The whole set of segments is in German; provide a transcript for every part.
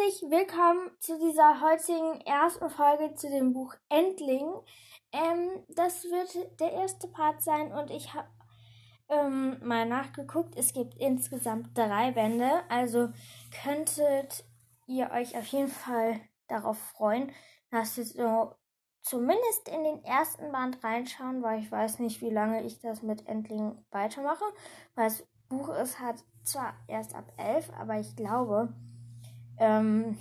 herzlich willkommen zu dieser heutigen ersten Folge zu dem Buch Endling. Ähm, das wird der erste Part sein und ich habe ähm, mal nachgeguckt. Es gibt insgesamt drei Bände, also könntet ihr euch auf jeden Fall darauf freuen, dass ihr so zumindest in den ersten Band reinschauen, weil ich weiß nicht, wie lange ich das mit Endling weitermache, weil das Buch ist hat zwar erst ab elf, aber ich glaube, ähm,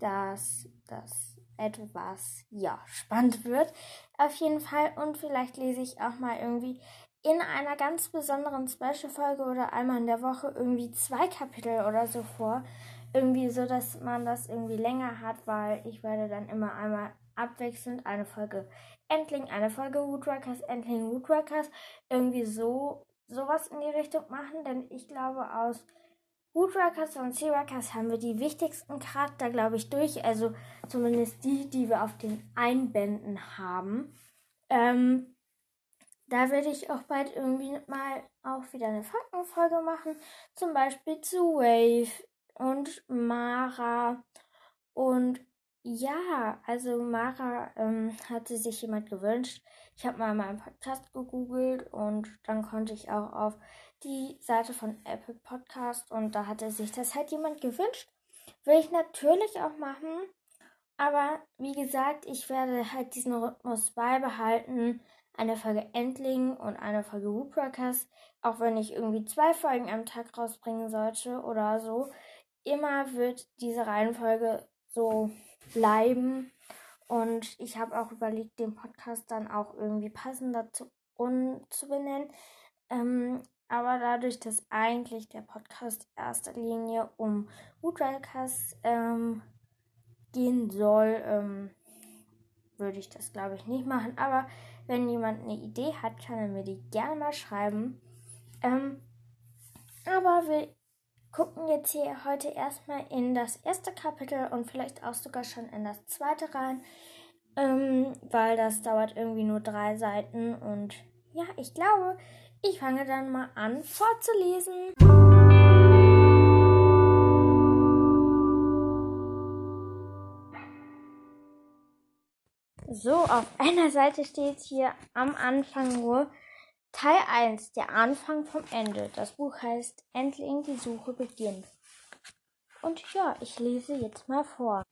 dass das etwas ja spannend wird. Auf jeden Fall und vielleicht lese ich auch mal irgendwie in einer ganz besonderen Special-Folge oder einmal in der Woche irgendwie zwei Kapitel oder so vor. Irgendwie so, dass man das irgendwie länger hat, weil ich werde dann immer einmal abwechselnd eine Folge Endling, eine Folge Woodworkers, Endling, Woodworkers. Irgendwie so sowas in die Richtung machen, denn ich glaube aus Woodworkers und Seaworkers haben wir die wichtigsten Charakter, glaube ich, durch. Also zumindest die, die wir auf den Einbänden haben. Ähm, da werde ich auch bald irgendwie mal auch wieder eine Faktenfolge machen. Zum Beispiel zu Wave und Mara. Und ja, also Mara ähm, hatte sich jemand gewünscht. Ich habe mal meinen Podcast gegoogelt und dann konnte ich auch auf die Seite von Apple Podcast und da hatte sich das halt jemand gewünscht. Will ich natürlich auch machen. Aber wie gesagt, ich werde halt diesen Rhythmus beibehalten. Eine Folge Endling und eine Folge Woodworkers. Auch wenn ich irgendwie zwei Folgen am Tag rausbringen sollte oder so. Immer wird diese Reihenfolge so bleiben. Und ich habe auch überlegt, den Podcast dann auch irgendwie passender zu, zu benennen. Ähm, aber dadurch, dass eigentlich der Podcast erster Linie um Woodworkers ähm, gehen soll, ähm, würde ich das glaube ich nicht machen. Aber wenn jemand eine Idee hat, kann er mir die gerne mal schreiben. Ähm, aber wir gucken jetzt hier heute erstmal in das erste Kapitel und vielleicht auch sogar schon in das zweite rein, ähm, weil das dauert irgendwie nur drei Seiten und ja, ich glaube, ich fange dann mal an vorzulesen. So, auf einer Seite steht hier am Anfang nur Teil 1, der Anfang vom Ende. Das Buch heißt Endling die Suche beginnt. Und ja, ich lese jetzt mal vor.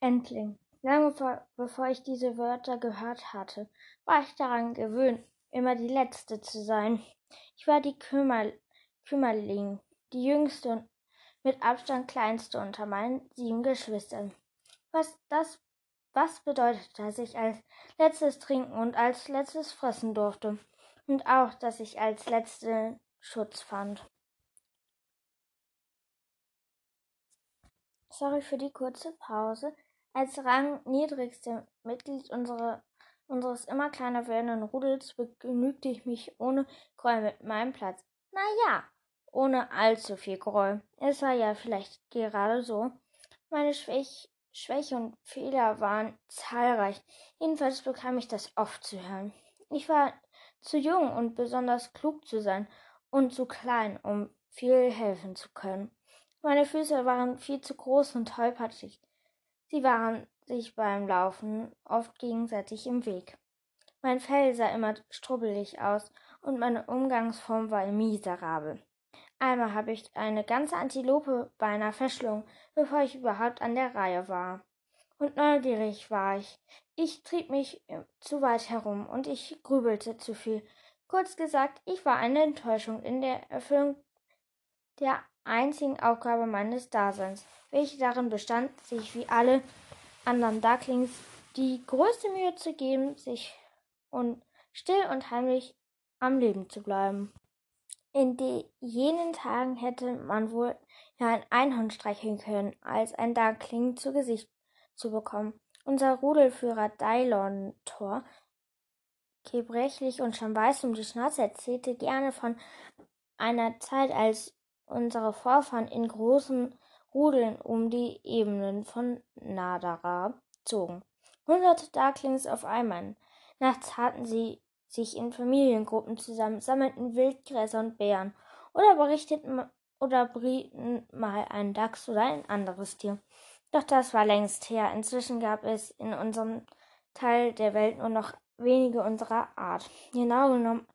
Endling. Lange bevor ich diese Wörter gehört hatte, war ich daran gewöhnt, immer die Letzte zu sein. Ich war die Kümmer Kümmerling, die jüngste und mit Abstand kleinste unter meinen sieben Geschwistern. Was das was bedeutet, dass ich als letztes trinken und als letztes fressen durfte und auch, dass ich als letzte Schutz fand. Sorry für die kurze Pause. Als rangniedrigste Mitglied unserer unseres immer kleiner werdenden Rudels begnügte ich mich ohne Groll mit meinem Platz. Na ja, ohne allzu viel Groll. Es war ja vielleicht gerade so. Meine Schwäch Schwäche und Fehler waren zahlreich. Jedenfalls bekam ich das oft zu hören. Ich war zu jung und besonders klug zu sein und zu klein, um viel helfen zu können. Meine Füße waren viel zu groß und tollpatschig. Sie waren sich beim Laufen oft gegenseitig im Weg. Mein Fell sah immer strubbelig aus und meine Umgangsform war miserabel. Einmal habe ich eine ganze Antilope beinahe verschlungen, bevor ich überhaupt an der Reihe war. Und neugierig war ich. Ich trieb mich zu weit herum und ich grübelte zu viel. Kurz gesagt, ich war eine Enttäuschung in der Erfüllung der einzigen Aufgabe meines Daseins, welche darin bestand, sich wie alle anderen Ducklings die größte Mühe zu geben, sich und still und heimlich am Leben zu bleiben. In jenen Tagen hätte man wohl ja ein Einhorn streicheln können, als ein Duckling zu Gesicht zu bekommen. Unser Rudelführer Dylon Thor, gebrechlich und schon weiß um die Schnauze, erzählte gerne von einer Zeit, als unsere Vorfahren in großen Rudeln um die Ebenen von Nadara zogen. Hunderte Darklings auf einmal. Nachts hatten sie sich in Familiengruppen zusammen, sammelten Wildgräser und Bären oder berichteten oder brieten mal einen Dachs oder ein anderes Tier. Doch das war längst her. Inzwischen gab es in unserem Teil der Welt nur noch wenige unserer Art. Genau genommen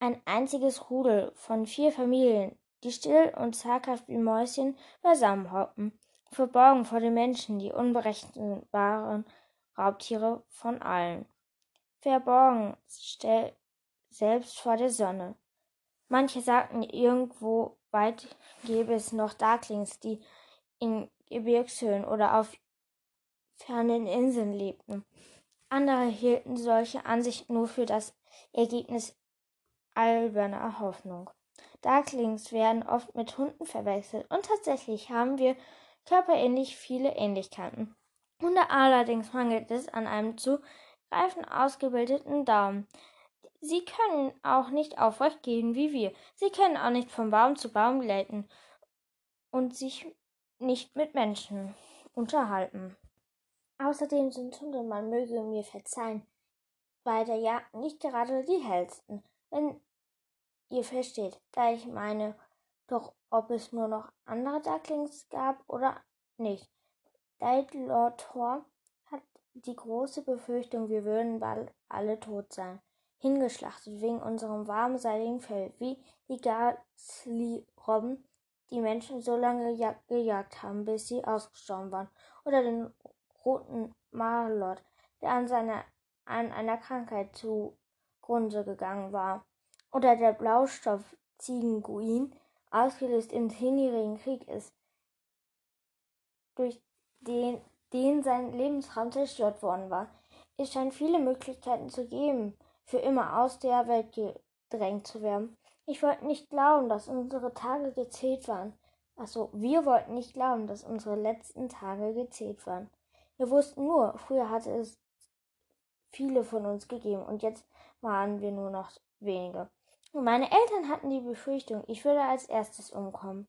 ein einziges Rudel von vier Familien, die still und zaghaft wie Mäuschen beisammenhockten, verborgen vor den Menschen, die unberechenbaren Raubtiere von allen. Verborgen selbst vor der Sonne. Manche sagten, irgendwo weit gäbe es noch Darklings, die in Gebirgshöhen oder auf fernen Inseln lebten. Andere hielten solche Ansichten nur für das Ergebnis alberner Hoffnung. Darklings werden oft mit Hunden verwechselt und tatsächlich haben wir körperähnlich viele Ähnlichkeiten. Hunde allerdings mangelt es an einem zugreifen ausgebildeten Daumen. Sie können auch nicht aufrecht gehen wie wir. Sie können auch nicht von Baum zu Baum gleiten und sich nicht mit Menschen unterhalten. Außerdem sind Hunde, man möge mir verzeihen, bei der Jagd nicht gerade die hellsten, wenn ihr versteht, da ich meine, doch ob es nur noch andere Ducklings gab oder nicht. Lord Thor hat die große Befürchtung, wir würden bald alle tot sein, hingeschlachtet wegen unserem warmen, seidigen Fell, wie die Gasly-Robben die Menschen so lange gejagt haben, bis sie ausgestorben waren, oder den roten Marlot, der an, seiner, an einer Krankheit zugrunde gegangen war, oder der Blaustoff-Ziegenguin, ausgelöst im zehnjährigen Krieg ist, durch den, den sein Lebensraum zerstört worden war. Es scheint viele Möglichkeiten zu geben, für immer aus der Welt gedrängt zu werden. Ich wollte nicht glauben, dass unsere Tage gezählt waren. Achso, wir wollten nicht glauben, dass unsere letzten Tage gezählt waren. Wir wussten nur, früher hatte es viele von uns gegeben und jetzt waren wir nur noch wenige. Meine Eltern hatten die Befürchtung, ich würde als erstes umkommen,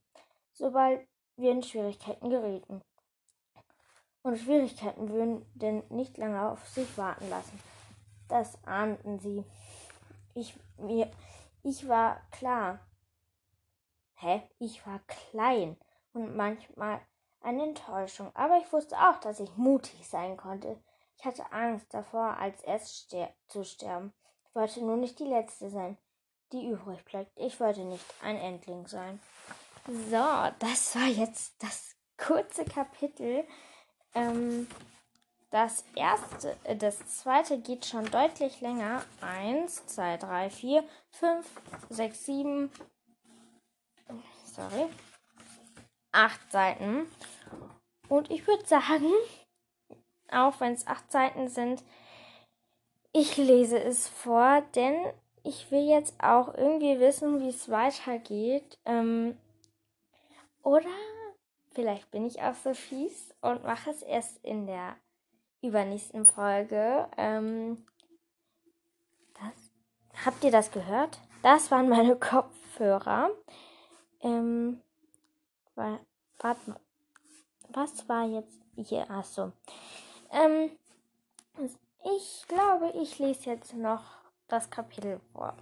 sobald wir in Schwierigkeiten gerieten. Und Schwierigkeiten würden denn nicht lange auf sich warten lassen. Das ahnten sie. Ich, mir, ich war klar. Hä? Ich war klein und manchmal eine Enttäuschung, aber ich wusste auch, dass ich mutig sein konnte. Ich hatte Angst davor, als erst ster zu sterben. Ich wollte nur nicht die Letzte sein, die übrig bleibt. Ich wollte nicht ein Endling sein. So, das war jetzt das kurze Kapitel. Ähm, das erste, äh, das zweite geht schon deutlich länger. Eins, zwei, drei, vier, fünf, sechs, sieben. Sorry. Acht Seiten. Und ich würde sagen, auch wenn es acht Seiten sind, ich lese es vor, denn ich will jetzt auch irgendwie wissen, wie es weitergeht. Ähm, oder vielleicht bin ich auch so fies und mache es erst in der übernächsten Folge. Ähm, das, habt ihr das gehört? Das waren meine Kopfhörer. Ähm, warte mal. Was war jetzt hier? Achso. Ähm, ich glaube, ich lese jetzt noch das Kapitel vor.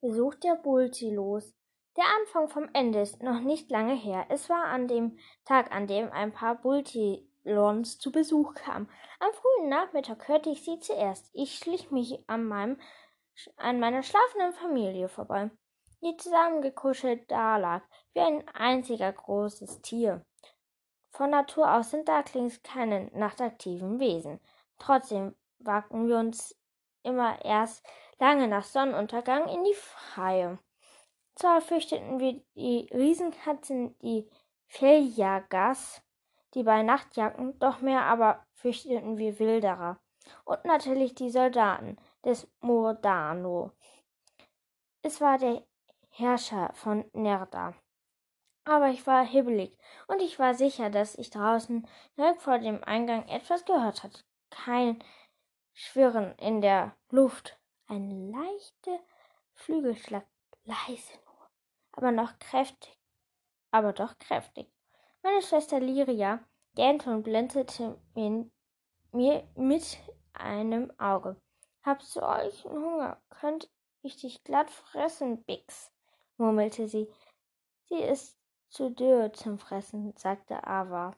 Besucht der Bulti los. Der Anfang vom Ende ist noch nicht lange her. Es war an dem Tag, an dem ein paar Bulti Lons zu Besuch kam. Am frühen Nachmittag hörte ich sie zuerst. Ich schlich mich an, meinem, an meiner schlafenden Familie vorbei, die zusammengekuschelt dalag, wie ein einziger großes Tier. Von Natur aus sind Ducklings keine nachtaktiven Wesen. Trotzdem wagten wir uns immer erst lange nach Sonnenuntergang in die Freie. Zwar fürchteten wir die Riesenkatzen, die Feljagas, die bei Nacht jagten, doch mehr aber fürchteten wir Wilderer. Und natürlich die Soldaten des Mordano. Es war der Herrscher von Nerda. Aber ich war hibbelig und ich war sicher, dass ich draußen direkt vor dem Eingang etwas gehört hatte. Kein Schwirren in der Luft, ein leichter Flügelschlag, leise nur, aber noch kräftig, aber doch kräftig. Meine Schwester Liria gähnte und blinzelte mir mit einem Auge. Habst du euch Hunger? Könnt ich dich glatt fressen, Bix, murmelte sie. Sie ist zu dürr zum Fressen, sagte Ava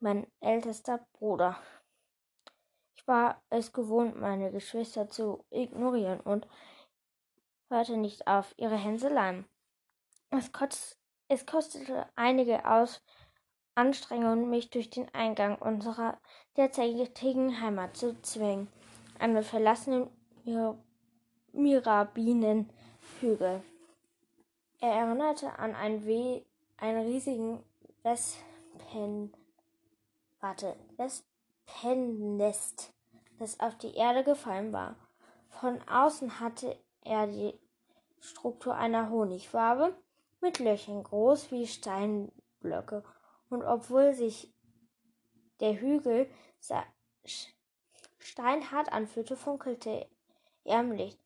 mein ältester Bruder. War es gewohnt, meine Geschwister zu ignorieren und hörte nicht auf ihre Hänseleien. Es, es kostete einige Aus Anstrengungen, mich durch den Eingang unserer derzeitigen Heimat zu zwingen, einen verlassenen Mir Mirabinenhügel. Er erinnerte an einen, einen riesigen Wespen, warte, Wespennest, das auf die Erde gefallen war. Von außen hatte er die Struktur einer Honigwabe mit Löchern groß wie Steinblöcke, und obwohl sich der Hügel steinhart anfühlte, funkelte er im Licht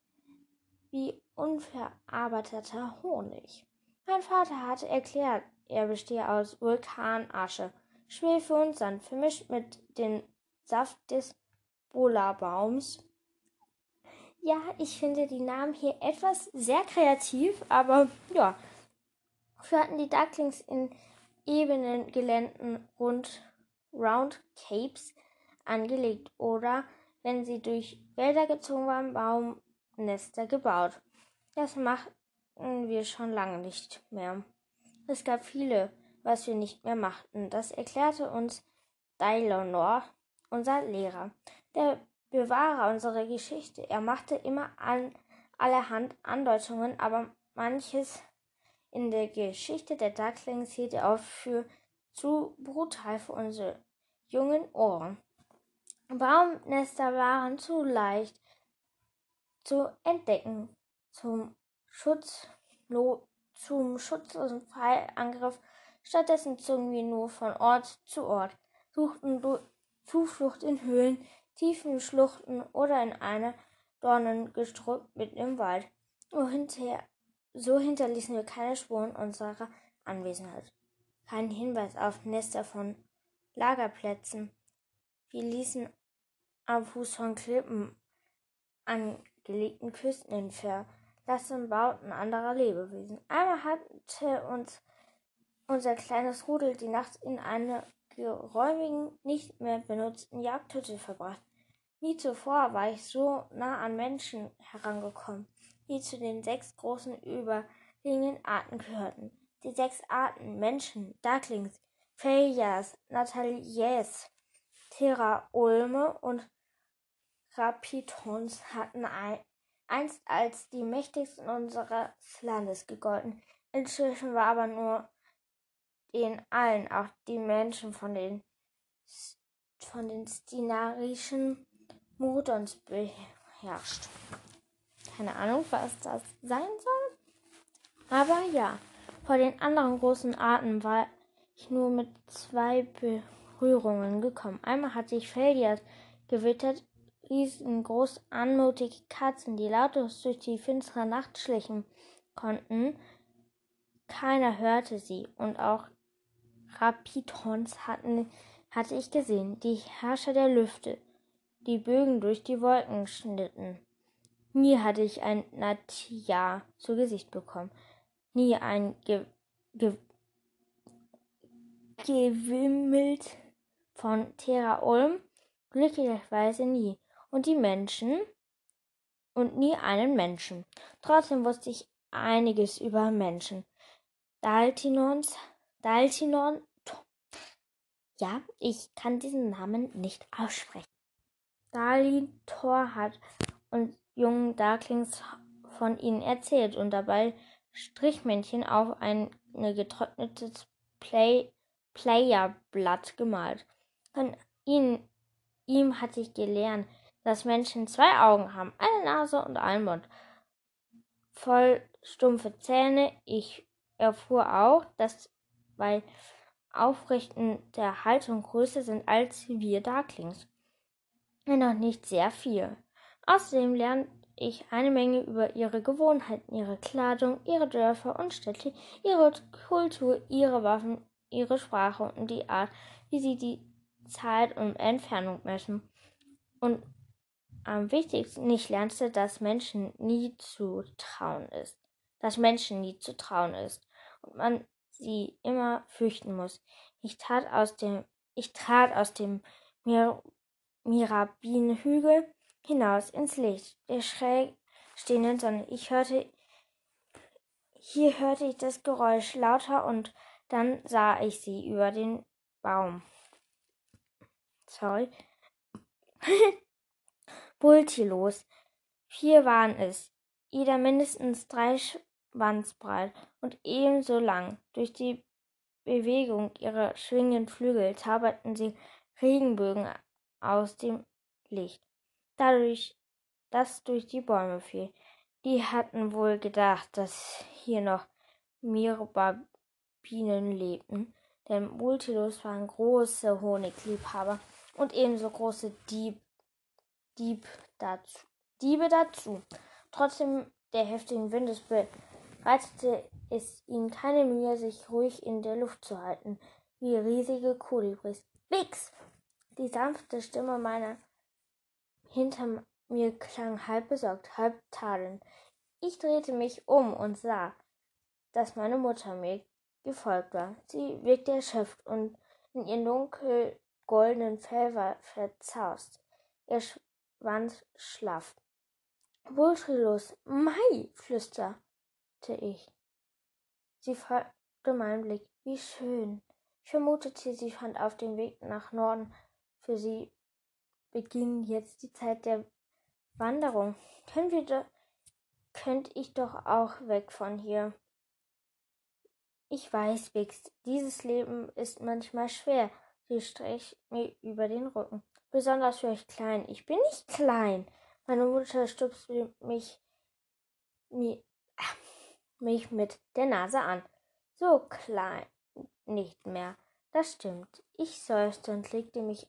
wie unverarbeiteter Honig. Mein Vater hatte erklärt, er bestehe aus Vulkanasche, Schwefel und Sand vermischt mit dem Saft des Bola-Baums ja, ich finde die Namen hier etwas sehr kreativ, aber ja. Früher hatten die Ducklings in ebenen Geländen rund Round Capes angelegt oder, wenn sie durch Wälder gezogen waren, Baumnester gebaut. Das machten wir schon lange nicht mehr. Es gab viele, was wir nicht mehr machten. Das erklärte uns Dylonor, unser Lehrer. Der Bewahrer unserer Geschichte. Er machte immer an, allerhand Andeutungen, aber manches in der Geschichte der Ducklings hielt er auf für zu brutal für unsere jungen Ohren. Baumnester waren zu leicht zu entdecken. Zum Schutz, zum schutzlosen Pfeilangriff stattdessen zogen wir nur von Ort zu Ort, suchten Zuflucht in Höhlen, tiefen Schluchten oder in einer Dornengestrüpp mitten im Wald. Nur hinterher, so hinterließen wir keine Spuren unserer Anwesenheit. Keinen Hinweis auf Nester von Lagerplätzen. Wir ließen am Fuß von Klippen angelegten Küsten in verlassenen Bauten anderer Lebewesen. Einmal hatte uns unser kleines Rudel die Nacht in geräumigen, nicht mehr benutzten Jagdhütte verbracht. Nie zuvor war ich so nah an Menschen herangekommen, die zu den sechs großen überliegenden Arten gehörten. Die sechs Arten Menschen, Ducklings, Fayas, Natalies, Terra Ulme und Rapitons hatten ein, einst als die mächtigsten unseres Landes gegolten. Inzwischen war aber nur den allen, auch die Menschen von den von den stinarischen Mordons beherrscht. Keine Ahnung, was das sein soll. Aber ja, vor den anderen großen Arten war ich nur mit zwei Berührungen gekommen. Einmal hatte ich Felias gewittert, riesengroß anmutige Katzen, die lautlos durch die finstere Nacht schlichen konnten. Keiner hörte sie und auch Rapitons hatten, hatte ich gesehen, die Herrscher der Lüfte, die Bögen durch die Wolken schnitten. Nie hatte ich ein Natia zu Gesicht bekommen, nie ein Ge Ge Gewimmelt von Terra Ulm, glücklicherweise nie. Und die Menschen und nie einen Menschen. Trotzdem wusste ich einiges über Menschen. Daltinons, Daltinon, ja, ich kann diesen Namen nicht aussprechen. Stalin Thor hat uns jungen Darklings von ihnen erzählt und dabei Strichmännchen auf ein getrocknetes Play Playerblatt gemalt. Von ihm, ihm hatte ich gelernt, dass Menschen zwei Augen haben, eine Nase und einen Mund. Voll stumpfe Zähne. Ich erfuhr auch, dass bei Aufrichten der Haltung größer sind als wir Darklings noch nicht sehr viel. Außerdem lernt ich eine Menge über ihre Gewohnheiten, ihre Kleidung, ihre Dörfer und Städte, ihre Kultur, ihre Waffen, ihre Sprache und die Art, wie sie die Zeit und Entfernung messen. Und am wichtigsten, ich lernte, dass Menschen nie zu trauen ist. Dass Menschen nie zu trauen ist. Und man sie immer fürchten muss. Ich tat aus dem Ich trat aus dem Mir Mirabinenhügel hinaus ins Licht der schräg stehenden Sonne. Ich hörte, hier hörte ich das Geräusch lauter und dann sah ich sie über den Baum. Sorry. Bultilos. Vier waren es, jeder mindestens drei Schwanz breit und ebenso lang. Durch die Bewegung ihrer schwingenden Flügel zauberten sie Regenbögen aus dem Licht, dadurch, das durch die Bäume fiel. Die hatten wohl gedacht, dass hier noch Mirabinen lebten, denn Multilos waren große Honigliebhaber und ebenso große Dieb, Dieb dazu, Diebe dazu. Trotzdem der heftigen Windes bereitete es ihnen keine Mühe, sich ruhig in der Luft zu halten, wie riesige Kolibris. Wix! Die sanfte Stimme meiner hinter mir klang halb besorgt, halb tadelnd. Ich drehte mich um und sah, dass meine Mutter mir gefolgt war. Sie wirkte erschöpft und in ihrem dunkel goldenen Fell war verzaust, ihr Schwanz schlaff. Wultrilos, Mai, flüsterte ich. Sie folgte meinem Blick. Wie schön. Ich vermutete, sie fand auf dem Weg nach Norden. Für sie beginnt jetzt die Zeit der Wanderung. Können wir da, könnt ich doch auch weg von hier. Ich weiß, Wix, dieses Leben ist manchmal schwer. Sie strich mir über den Rücken. Besonders für euch klein. Ich bin nicht klein. Meine Mutter stupste mich, mich, mich mit der Nase an. So klein nicht mehr. Das stimmt. Ich seufzte und legte mich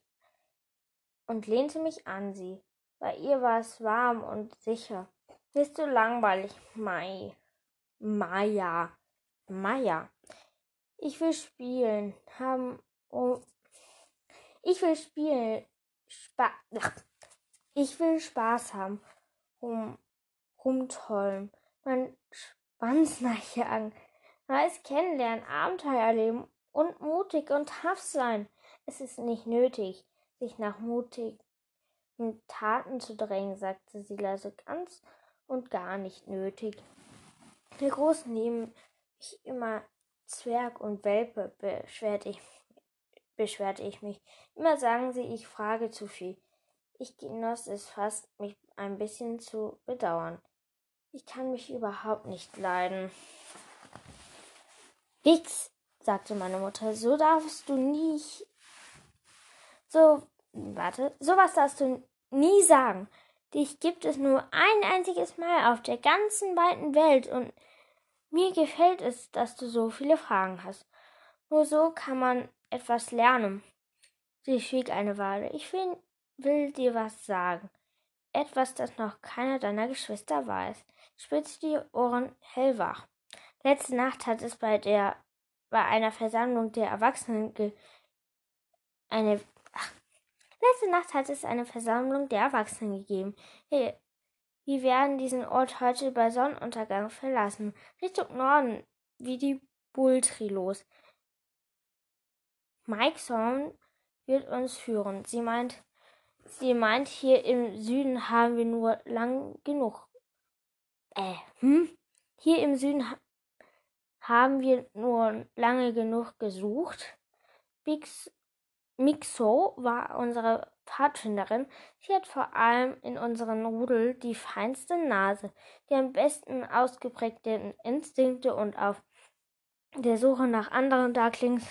und lehnte mich an sie. Bei ihr war es warm und sicher. Bist du langweilig, Mai? Maya. Maya. Ich will spielen. Haben. Ich will spielen. Spaß. Ich will Spaß haben. Rum, rumtollen. Mein Schwanz nachjagen. Neues kennenlernen, Abenteuer erleben und mutig und tough sein. Es ist nicht nötig, sich nach mutigen Taten zu drängen, sagte sie leise, ganz und gar nicht nötig. Der Großen nehmen mich immer Zwerg und Welpe, beschwerte ich, beschwerte ich mich. Immer sagen sie, ich frage zu viel. Ich genoss es fast, mich ein bisschen zu bedauern. Ich kann mich überhaupt nicht leiden. Wix, sagte meine Mutter, so darfst du nicht. So, warte, sowas darfst du nie sagen. Dich gibt es nur ein einziges Mal auf der ganzen weiten Welt und mir gefällt es, dass du so viele Fragen hast. Nur so kann man etwas lernen. Sie schwieg eine Weile. Ich will, will dir was sagen. Etwas, das noch keiner deiner Geschwister weiß. Spitze die Ohren hellwach. Letzte Nacht hat es bei der bei einer Versammlung der Erwachsenen ge eine ach, letzte Nacht hat es eine Versammlung der Erwachsenen gegeben. Hey, wir werden diesen Ort heute bei Sonnenuntergang verlassen, Richtung Norden, wie die Bulltrilos. Mike Sohn wird uns führen. Sie meint, sie meint, hier im Süden haben wir nur lang genug. Äh, hm? Hier im Süden haben wir nur lange genug gesucht. Bix, Mixo war unsere Pfadfinderin. Sie hat vor allem in unserem Rudel die feinste Nase, die am besten ausgeprägten Instinkte und auf der Suche nach anderen Darklings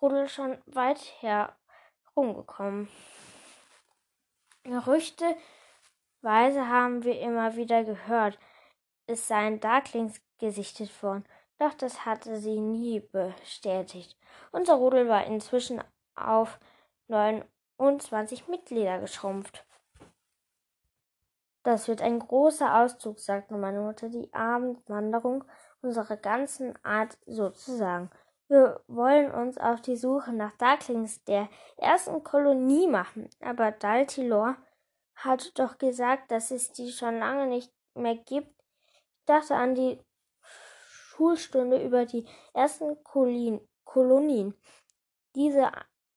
Rudel schon weit herumgekommen. Gerüchteweise haben wir immer wieder gehört, es seien Darklings gesichtet worden. Doch das hatte sie nie bestätigt. Unser Rudel war inzwischen auf 29 Mitglieder geschrumpft. Das wird ein großer Auszug, sagte meine Mutter, die Abendwanderung unserer ganzen Art sozusagen. Wir wollen uns auf die Suche nach Darklings der ersten Kolonie machen, aber Daltilor hat doch gesagt, dass es die schon lange nicht mehr gibt. Ich dachte an die Schulstunde über die ersten Kolonien. Diese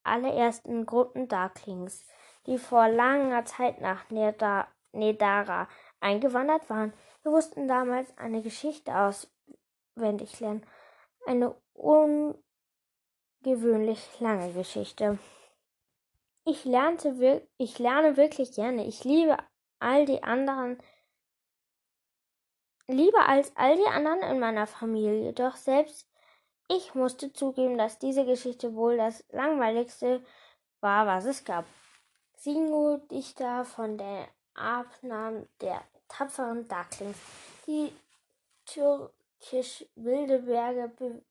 allerersten Gruppen Darklings, die vor langer Zeit nach Nedara eingewandert waren. Wir mussten damals eine Geschichte auswendig lernen. Eine ungewöhnlich lange Geschichte. Ich lernte ich lerne wirklich gerne. Ich liebe all die anderen lieber als all die anderen in meiner Familie. Doch selbst ich musste zugeben, dass diese Geschichte wohl das langweiligste war, was es gab. Singo Dichter von der Abnahme der tapferen Darklings, die türkisch wilde Berge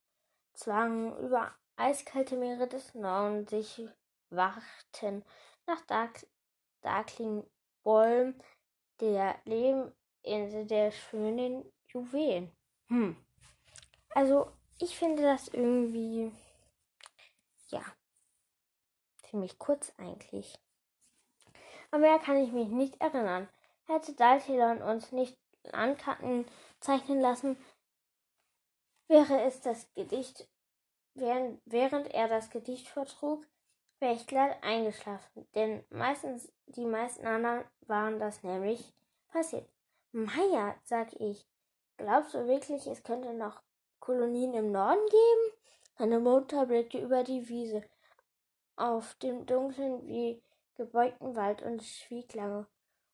bezwangen, über eiskalte Meere des Norden sich warten nach Dark Darkling Bolm, der Lebeninsel der schönen Juwelen. Hm. Also, ich finde das irgendwie, ja, ziemlich kurz eigentlich. Aber mehr kann ich mich nicht erinnern. Hätte Daltilon uns nicht Landkarten zeichnen lassen, wäre es das Gedicht, während, während er das Gedicht vortrug, wäre ich glatt eingeschlafen, denn meistens, die meisten anderen waren das nämlich passiert. Meier, sag ich, glaubst du wirklich, es könnte noch Kolonien im Norden geben? Meine Mutter blickte über die Wiese auf dem dunklen wie gebeugten Wald und schwieg lange.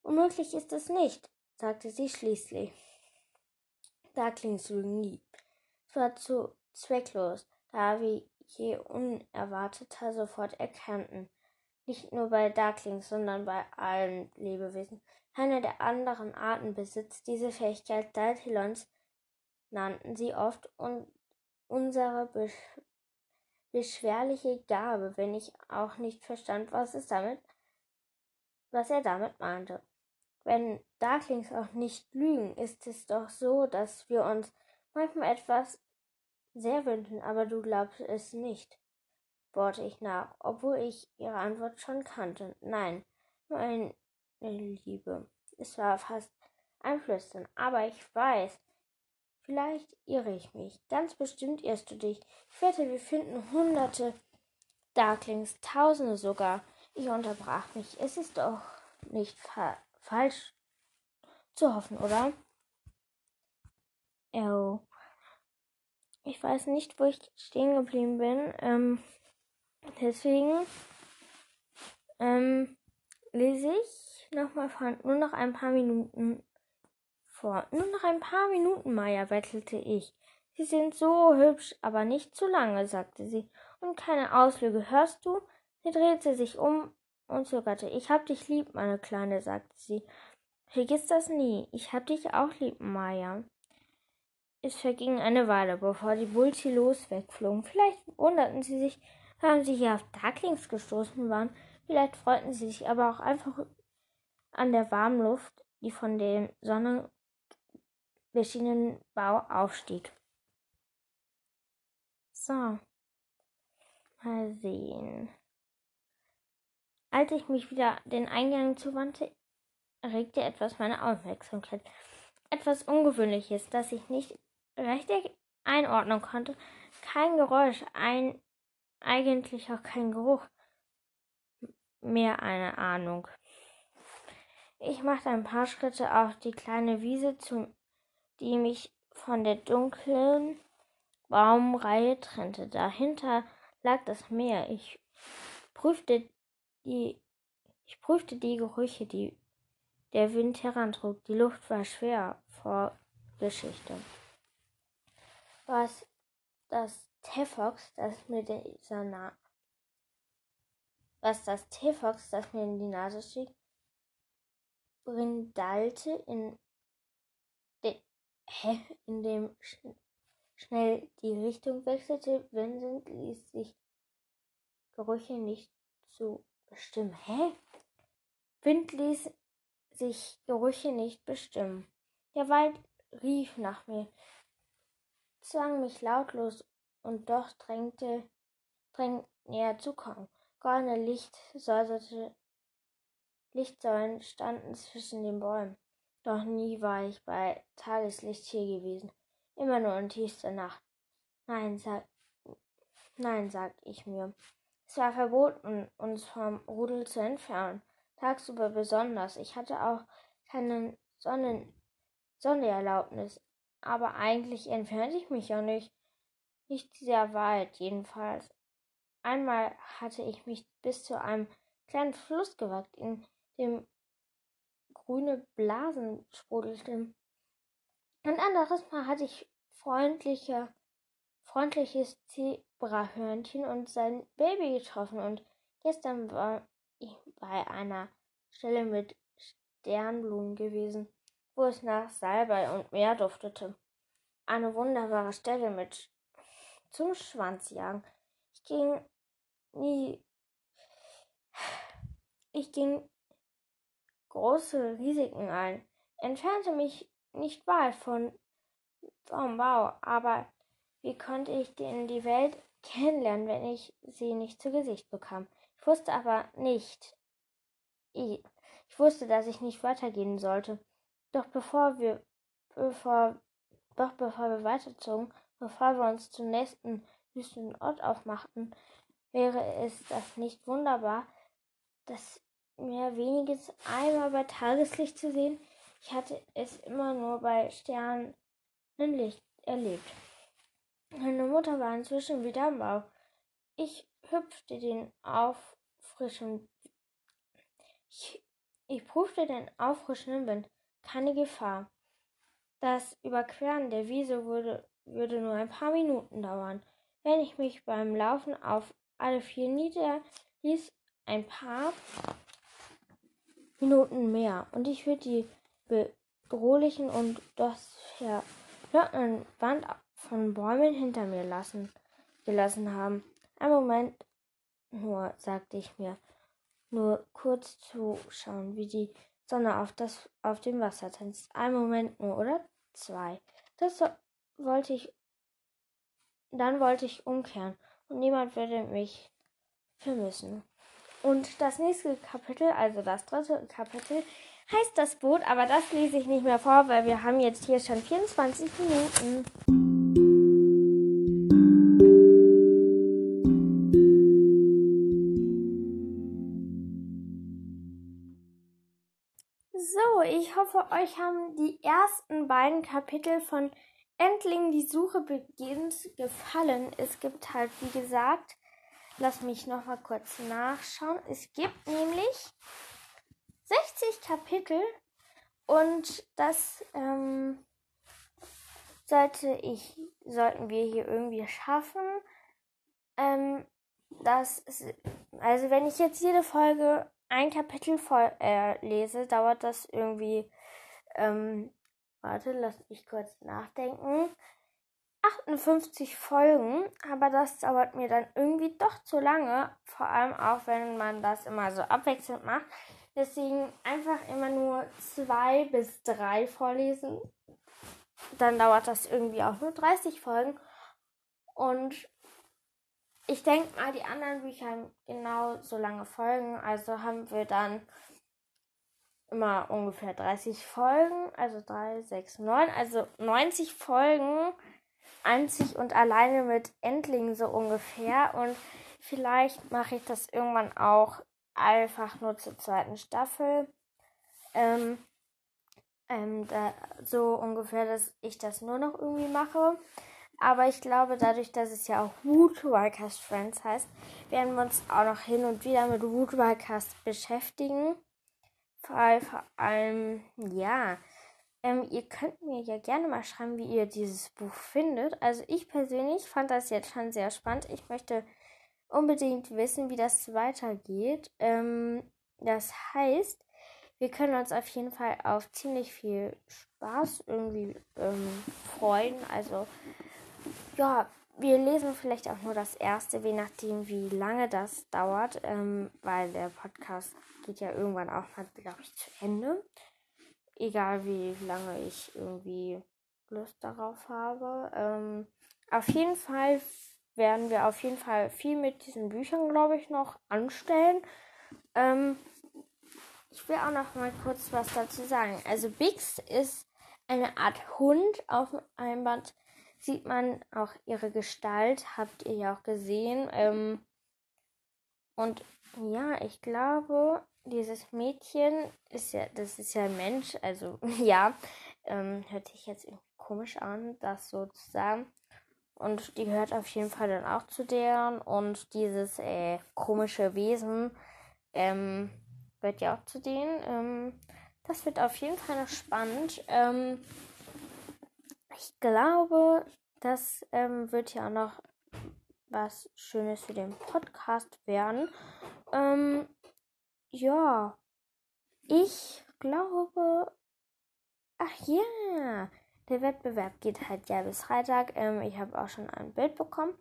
Unmöglich ist es nicht, sagte sie schließlich. Da klingst du nie. Zu zwecklos, da wir je unerwarteter sofort erkannten. Nicht nur bei Darklings, sondern bei allen Lebewesen. Keine der anderen Arten besitzt diese Fähigkeit. Daltilons nannten sie oft und unsere besch beschwerliche Gabe, wenn ich auch nicht verstand, was es damit, was er damit meinte. Wenn Darklings auch nicht lügen, ist es doch so, dass wir uns manchmal etwas sehr wünschen, aber du glaubst es nicht, bohrte ich nach, obwohl ich ihre Antwort schon kannte. Nein, meine Liebe. Es war fast ein Flüstern, aber ich weiß, vielleicht irre ich mich. Ganz bestimmt irrst du dich. Ich wette, wir finden hunderte Darklings, tausende sogar. Ich unterbrach mich. Es ist doch nicht fa falsch zu hoffen, oder? Oh. Ich weiß nicht, wo ich stehen geblieben bin. Ähm, deswegen ähm, lese ich nochmal von nur noch ein paar Minuten vor. Nur noch ein paar Minuten, Maya, wettelte ich. Sie sind so hübsch, aber nicht zu lange, sagte sie. Und keine Auslüge, hörst du? Sie drehte sich um und zögerte. Ich hab dich lieb, meine Kleine, sagte sie. Vergiss das nie. Ich hab dich auch lieb, Maya. Es verging eine Weile, bevor die Bultilos wegflogen. Vielleicht wunderten sie sich, warum sie hier auf Darklings gestoßen waren. Vielleicht freuten sie sich aber auch einfach an der warmen Luft, die von dem sonnenbeschienenen Bau aufstieg. So. Mal sehen. Als ich mich wieder den Eingang zuwandte, erregte etwas meine Aufmerksamkeit. Etwas Ungewöhnliches, das ich nicht richtig einordnen konnte. Kein Geräusch, ein, eigentlich auch kein Geruch. Mehr eine Ahnung. Ich machte ein paar Schritte auf die kleine Wiese zu, die mich von der dunklen Baumreihe trennte. Dahinter lag das Meer. Ich prüfte die, ich prüfte die Gerüche, die der Wind herantrug. Die Luft war schwer vor Geschichte was das Tefox, das mir dieser Na was das Tefox, das mir in die Nase stieg, brindalte in, de hä, in dem sch schnell die Richtung wechselte, Vincent ließ sich Gerüche nicht zu bestimmen. Hä? Wind ließ sich Gerüche nicht bestimmen. Der Wald rief nach mir zwang mich lautlos und doch drängte, drängte näher zu kommen. Goldene Licht säuserte, Lichtsäulen standen zwischen den Bäumen. Doch nie war ich bei Tageslicht hier gewesen. Immer nur in tiefster Nacht. Nein, sag, nein, sag ich mir. Es war verboten, uns vom Rudel zu entfernen. Tagsüber besonders. Ich hatte auch keine Sonnen Sondererlaubnis. Aber eigentlich entfernte ich mich ja nicht. Nicht sehr weit, jedenfalls. Einmal hatte ich mich bis zu einem kleinen Fluss gewagt, in dem grüne Blasen sprudelten. Ein anderes Mal hatte ich freundliche, freundliches Zebrahörnchen und sein Baby getroffen und gestern war ich bei einer Stelle mit Sternblumen gewesen, wo es nach Salbei und Meer duftete. Eine wunderbare Stelle mit zum Schwanzjagen. Ich ging nie. Ich ging große Risiken ein, entfernte mich nicht weit von Baumbau, aber wie konnte ich denn die Welt kennenlernen, wenn ich sie nicht zu Gesicht bekam? Ich wusste aber nicht. Ich, ich wusste, dass ich nicht weitergehen sollte. Doch bevor wir, bevor, doch bevor wir weiterzogen, bevor wir uns zum nächsten wüsten Ort aufmachten, wäre es das nicht wunderbar, das mehr weniges einmal bei Tageslicht zu sehen? Ich hatte es immer nur bei Sternenlicht erlebt. Meine Mutter war inzwischen wieder am Bau. Ich hüpfte den auffrischen. Ich, ich prüfte den auffrischenden Wind. Keine Gefahr. Das Überqueren der Wiese würde, würde nur ein paar Minuten dauern. Wenn ich mich beim Laufen auf alle vier niederließ, ein paar Minuten mehr. Und ich würde die bedrohlichen und das verlockenden Band von Bäumen hinter mir lassen, gelassen haben. Ein Moment nur, sagte ich mir, nur kurz zuschauen, wie die Sonne auf, das, auf dem Wasser tanzt. Ein Moment nur, oder zwei. Das wollte ich, dann wollte ich umkehren und niemand würde mich vermissen. Und das nächste Kapitel, also das dritte Kapitel, heißt das Boot, aber das lese ich nicht mehr vor, weil wir haben jetzt hier schon 24 Minuten. Ich hoffe, euch haben die ersten beiden Kapitel von Endling die Suche beginnt gefallen. Es gibt halt, wie gesagt, Lass mich noch mal kurz nachschauen. Es gibt nämlich 60 Kapitel und das ähm, sollte ich, sollten wir hier irgendwie schaffen. Ähm, das also wenn ich jetzt jede Folge ein Kapitel voll äh, lese, dauert das irgendwie. Ähm, warte, lass mich kurz nachdenken. 58 Folgen, aber das dauert mir dann irgendwie doch zu lange, vor allem auch wenn man das immer so abwechselnd macht. Deswegen einfach immer nur zwei bis drei vorlesen. Dann dauert das irgendwie auch nur 30 Folgen. Und ich denke mal, die anderen Bücher haben genau so lange Folgen. Also haben wir dann immer ungefähr 30 Folgen. Also 3, 6, 9. Also 90 Folgen einzig und alleine mit Endling so ungefähr. Und vielleicht mache ich das irgendwann auch einfach nur zur zweiten Staffel. Ähm, ähm, da, so ungefähr, dass ich das nur noch irgendwie mache. Aber ich glaube, dadurch, dass es ja auch Wood Wildcast Friends heißt, werden wir uns auch noch hin und wieder mit Wood Wildcast beschäftigen. Vor allem, ja, ähm, ihr könnt mir ja gerne mal schreiben, wie ihr dieses Buch findet. Also ich persönlich fand das jetzt schon sehr spannend. Ich möchte unbedingt wissen, wie das weitergeht. Ähm, das heißt, wir können uns auf jeden Fall auf ziemlich viel Spaß irgendwie ähm, freuen. Also ja, wir lesen vielleicht auch nur das erste, je nachdem, wie lange das dauert, ähm, weil der Podcast geht ja irgendwann auch mal, glaube ich, zu Ende egal wie lange ich irgendwie Lust darauf habe. Ähm, auf jeden Fall werden wir auf jeden Fall viel mit diesen Büchern, glaube ich, noch anstellen. Ähm, ich will auch noch mal kurz was dazu sagen. Also Bix ist eine Art Hund. Auf dem Einband sieht man auch ihre Gestalt. Habt ihr ja auch gesehen. Ähm, Und ja, ich glaube, dieses Mädchen ist ja, das ist ja ein Mensch, also ja, ähm, hört sich jetzt irgendwie komisch an, das sozusagen. Und die gehört auf jeden Fall dann auch zu deren. Und dieses äh, komische Wesen ähm, gehört ja auch zu denen. Ähm, das wird auf jeden Fall noch spannend. Ähm, ich glaube, das ähm, wird ja auch noch was Schönes für den Podcast werden. Ähm, ja, ich glaube, ach ja, der Wettbewerb geht halt ja bis Freitag. Ähm, ich habe auch schon ein Bild bekommen.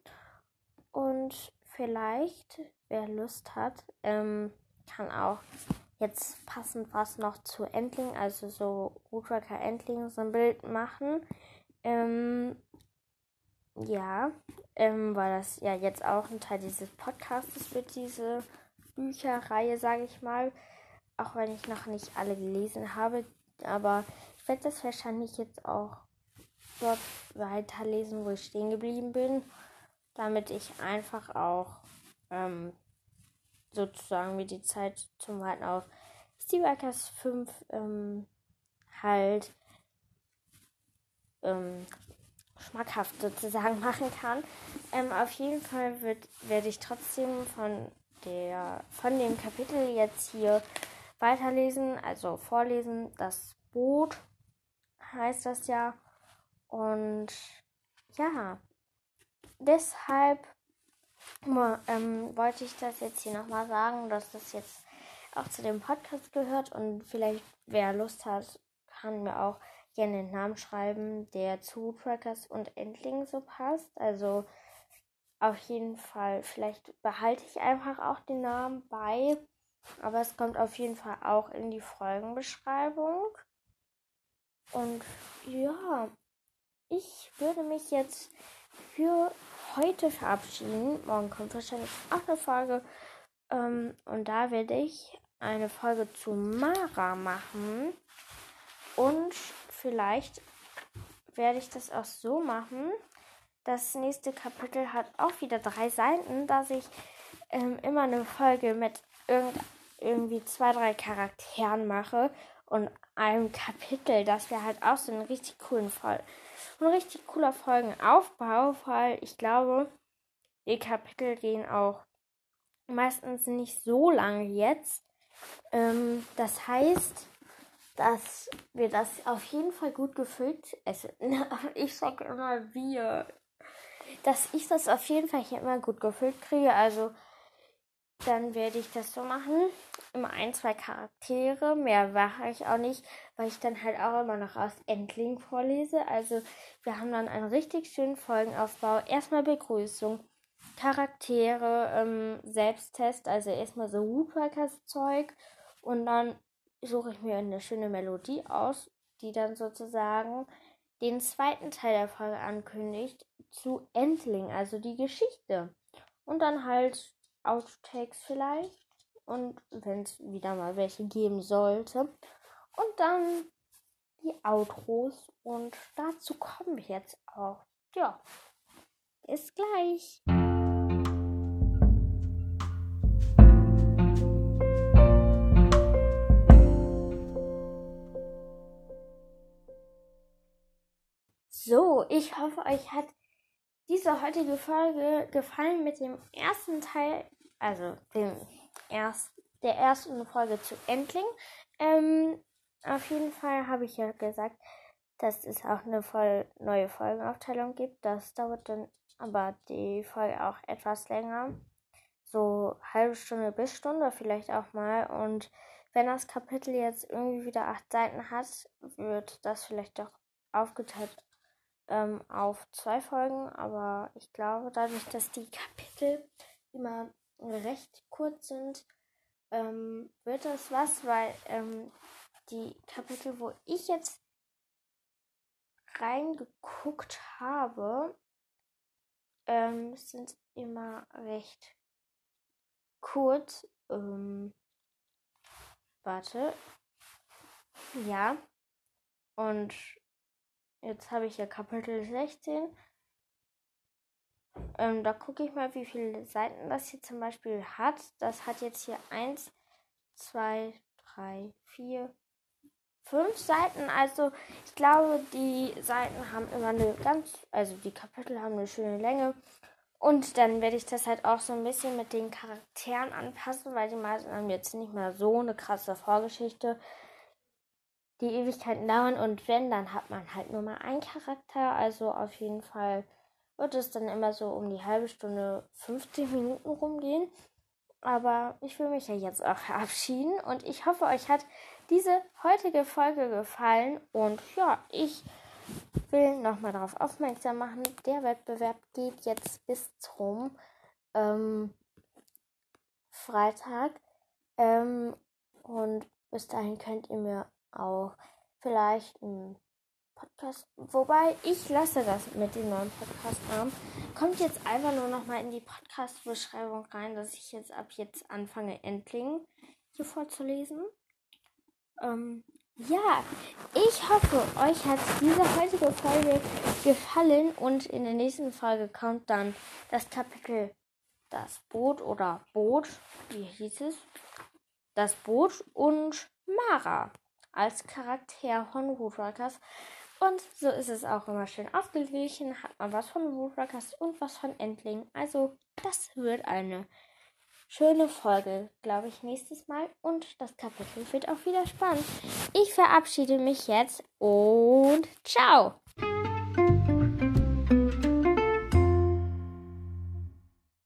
Und vielleicht, wer Lust hat, ähm, kann auch jetzt passend was noch zu Endling, also so Woodrucker Endling, so ein Bild machen. Ähm, ja, ähm, weil das ja jetzt auch ein Teil dieses Podcasts wird, diese Bücherreihe, sage ich mal. Auch wenn ich noch nicht alle gelesen habe. Aber ich werde das wahrscheinlich jetzt auch dort weiterlesen, wo ich stehen geblieben bin. Damit ich einfach auch ähm, sozusagen mir die Zeit zum Warten auf Steelworkers 5 ähm, halt ähm, schmackhaft sozusagen machen kann. Ähm, auf jeden Fall werde ich trotzdem von der von dem Kapitel jetzt hier weiterlesen, also vorlesen. Das Boot heißt das ja. Und ja, deshalb ähm, wollte ich das jetzt hier nochmal sagen, dass das jetzt auch zu dem Podcast gehört und vielleicht wer Lust hat, kann mir auch gerne einen Namen schreiben, der zu Trackers und Endling so passt. Also auf jeden Fall, vielleicht behalte ich einfach auch den Namen bei, aber es kommt auf jeden Fall auch in die Folgenbeschreibung. Und ja, ich würde mich jetzt für heute verabschieden. Morgen kommt wahrscheinlich auch eine Folge. Ähm, und da werde ich eine Folge zu Mara machen. Und vielleicht werde ich das auch so machen. Das nächste Kapitel hat auch wieder drei Seiten, dass ich ähm, immer eine Folge mit irgend, irgendwie zwei, drei Charakteren mache und einem Kapitel, dass wir halt auch so einen richtig coolen Folge, ein richtig cooler Folgenaufbau, weil ich glaube, die Kapitel gehen auch meistens nicht so lange jetzt. Ähm, das heißt, dass wir das auf jeden Fall gut gefüllt essen. Ich sage immer wir. Dass ich das auf jeden Fall hier immer gut gefüllt kriege. Also dann werde ich das so machen. Immer ein, zwei Charaktere. Mehr mache ich auch nicht, weil ich dann halt auch immer noch aus Endling vorlese. Also wir haben dann einen richtig schönen Folgenaufbau. Erstmal Begrüßung. Charaktere, ähm, Selbsttest, also erstmal so Woodworkers-Zeug und dann suche ich mir eine schöne Melodie aus, die dann sozusagen den zweiten Teil der Folge ankündigt zu Endling, also die Geschichte. Und dann halt Outtakes vielleicht. Und wenn es wieder mal welche geben sollte. Und dann die Outros. Und dazu kommen wir jetzt auch. Ja. Bis gleich. Ich hoffe, euch hat diese heutige Folge gefallen mit dem ersten Teil, also dem erst, der ersten Folge zu Endling. Ähm, auf jeden Fall habe ich ja gesagt, dass es auch eine voll neue Folgenaufteilung gibt. Das dauert dann aber die Folge auch etwas länger. So halbe Stunde bis Stunde vielleicht auch mal. Und wenn das Kapitel jetzt irgendwie wieder acht Seiten hat, wird das vielleicht doch aufgeteilt ähm, auf zwei Folgen, aber ich glaube, dadurch, dass die Kapitel immer recht kurz sind, ähm, wird das was, weil ähm, die Kapitel, wo ich jetzt reingeguckt habe, ähm, sind immer recht kurz. Ähm, warte. Ja. Und Jetzt habe ich ja Kapitel 16. Ähm, da gucke ich mal, wie viele Seiten das hier zum Beispiel hat. Das hat jetzt hier 1, 2, 3, 4, 5 Seiten. Also ich glaube, die Seiten haben immer eine ganz, also die Kapitel haben eine schöne Länge. Und dann werde ich das halt auch so ein bisschen mit den Charakteren anpassen, weil die meisten haben jetzt nicht mehr so eine krasse Vorgeschichte, die Ewigkeiten dauern. Und wenn, dann hat man halt nur mal einen Charakter. Also auf jeden Fall wird es dann immer so um die halbe Stunde, 50 Minuten rumgehen. Aber ich will mich ja jetzt auch verabschieden und ich hoffe, euch hat diese heutige Folge gefallen. Und ja, ich will nochmal darauf aufmerksam machen, der Wettbewerb geht jetzt bis zum ähm, Freitag. Ähm, und bis dahin könnt ihr mir auch vielleicht ein Podcast, wobei ich lasse das mit dem neuen Podcast-Namen. Kommt jetzt einfach nur noch mal in die Podcast-Beschreibung rein, dass ich jetzt ab jetzt anfange, Endling hier vorzulesen. Ähm, ja, ich hoffe, euch hat diese heutige Folge gefallen und in der nächsten Folge kommt dann das Kapitel Das Boot oder Boot, wie hieß es? Das Boot und Mara als Charakter von Woodwalkers. Und so ist es auch immer schön ausgeglichen. Hat man was von Woodwalkers und was von Endling. Also, das wird eine schöne Folge, glaube ich, nächstes Mal. Und das Kapitel wird auch wieder spannend. Ich verabschiede mich jetzt und ciao!